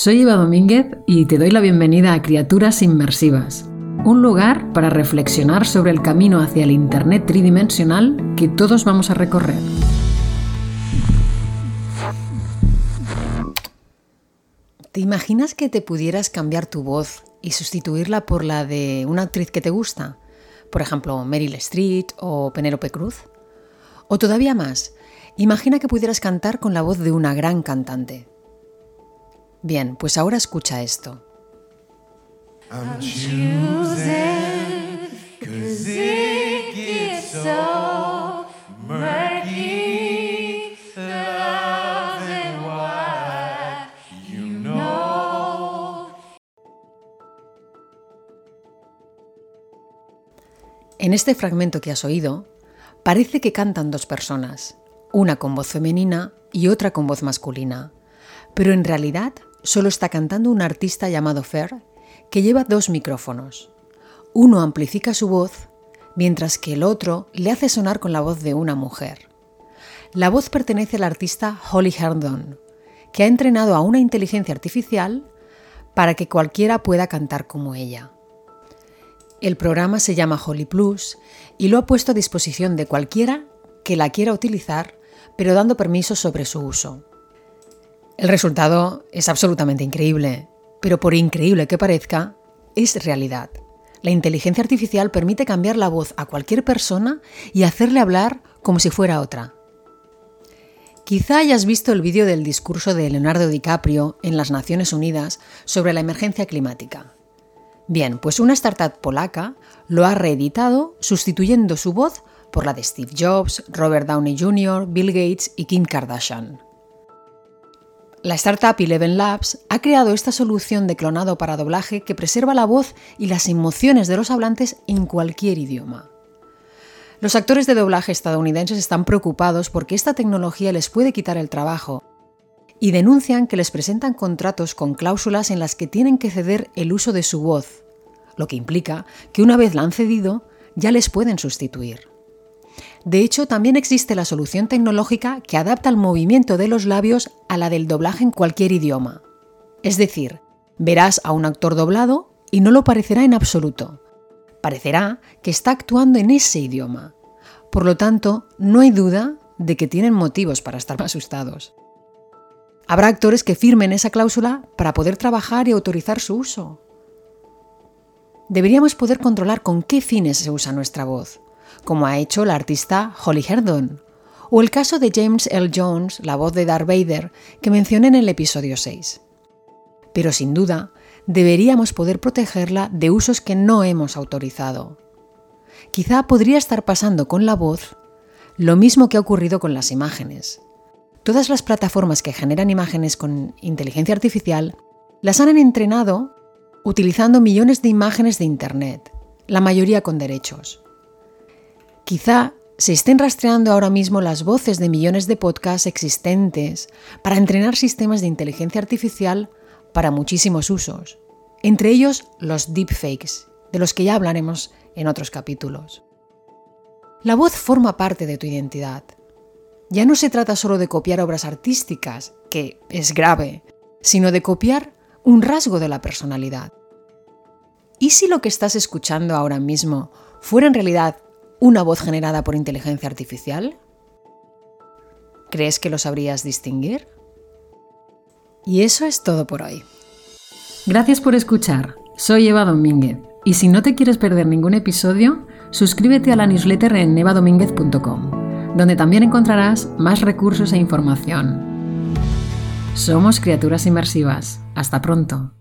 Soy Eva Domínguez y te doy la bienvenida a Criaturas Inmersivas, un lugar para reflexionar sobre el camino hacia el Internet tridimensional que todos vamos a recorrer. ¿Te imaginas que te pudieras cambiar tu voz y sustituirla por la de una actriz que te gusta? Por ejemplo, Meryl Streep o Penélope Cruz. O todavía más, imagina que pudieras cantar con la voz de una gran cantante. Bien, pues ahora escucha esto. En este fragmento que has oído, parece que cantan dos personas, una con voz femenina y otra con voz masculina, pero en realidad solo está cantando un artista llamado Fer que lleva dos micrófonos. Uno amplifica su voz, mientras que el otro le hace sonar con la voz de una mujer. La voz pertenece al artista Holly Herndon, que ha entrenado a una inteligencia artificial para que cualquiera pueda cantar como ella. El programa se llama Holly Plus y lo ha puesto a disposición de cualquiera que la quiera utilizar, pero dando permiso sobre su uso. El resultado es absolutamente increíble, pero por increíble que parezca, es realidad. La inteligencia artificial permite cambiar la voz a cualquier persona y hacerle hablar como si fuera otra. Quizá hayas visto el vídeo del discurso de Leonardo DiCaprio en las Naciones Unidas sobre la emergencia climática. Bien, pues una startup polaca lo ha reeditado sustituyendo su voz por la de Steve Jobs, Robert Downey Jr., Bill Gates y Kim Kardashian. La startup Eleven Labs ha creado esta solución de clonado para doblaje que preserva la voz y las emociones de los hablantes en cualquier idioma. Los actores de doblaje estadounidenses están preocupados porque esta tecnología les puede quitar el trabajo y denuncian que les presentan contratos con cláusulas en las que tienen que ceder el uso de su voz, lo que implica que una vez la han cedido, ya les pueden sustituir. De hecho, también existe la solución tecnológica que adapta el movimiento de los labios a la del doblaje en cualquier idioma. Es decir, verás a un actor doblado y no lo parecerá en absoluto. Parecerá que está actuando en ese idioma. Por lo tanto, no hay duda de que tienen motivos para estar asustados. Habrá actores que firmen esa cláusula para poder trabajar y autorizar su uso. Deberíamos poder controlar con qué fines se usa nuestra voz, como ha hecho la artista Holly Herdon, o el caso de James L. Jones, la voz de Darth Vader, que mencioné en el episodio 6. Pero sin duda, deberíamos poder protegerla de usos que no hemos autorizado. Quizá podría estar pasando con la voz lo mismo que ha ocurrido con las imágenes. Todas las plataformas que generan imágenes con inteligencia artificial las han entrenado utilizando millones de imágenes de Internet, la mayoría con derechos. Quizá se estén rastreando ahora mismo las voces de millones de podcasts existentes para entrenar sistemas de inteligencia artificial para muchísimos usos, entre ellos los deepfakes, de los que ya hablaremos en otros capítulos. La voz forma parte de tu identidad ya no se trata solo de copiar obras artísticas, que es grave, sino de copiar un rasgo de la personalidad. ¿Y si lo que estás escuchando ahora mismo fuera en realidad una voz generada por inteligencia artificial? ¿Crees que lo sabrías distinguir? Y eso es todo por hoy. Gracias por escuchar. Soy Eva Domínguez y si no te quieres perder ningún episodio, suscríbete a la newsletter en evadomínguez.com donde también encontrarás más recursos e información. Somos criaturas inmersivas. Hasta pronto.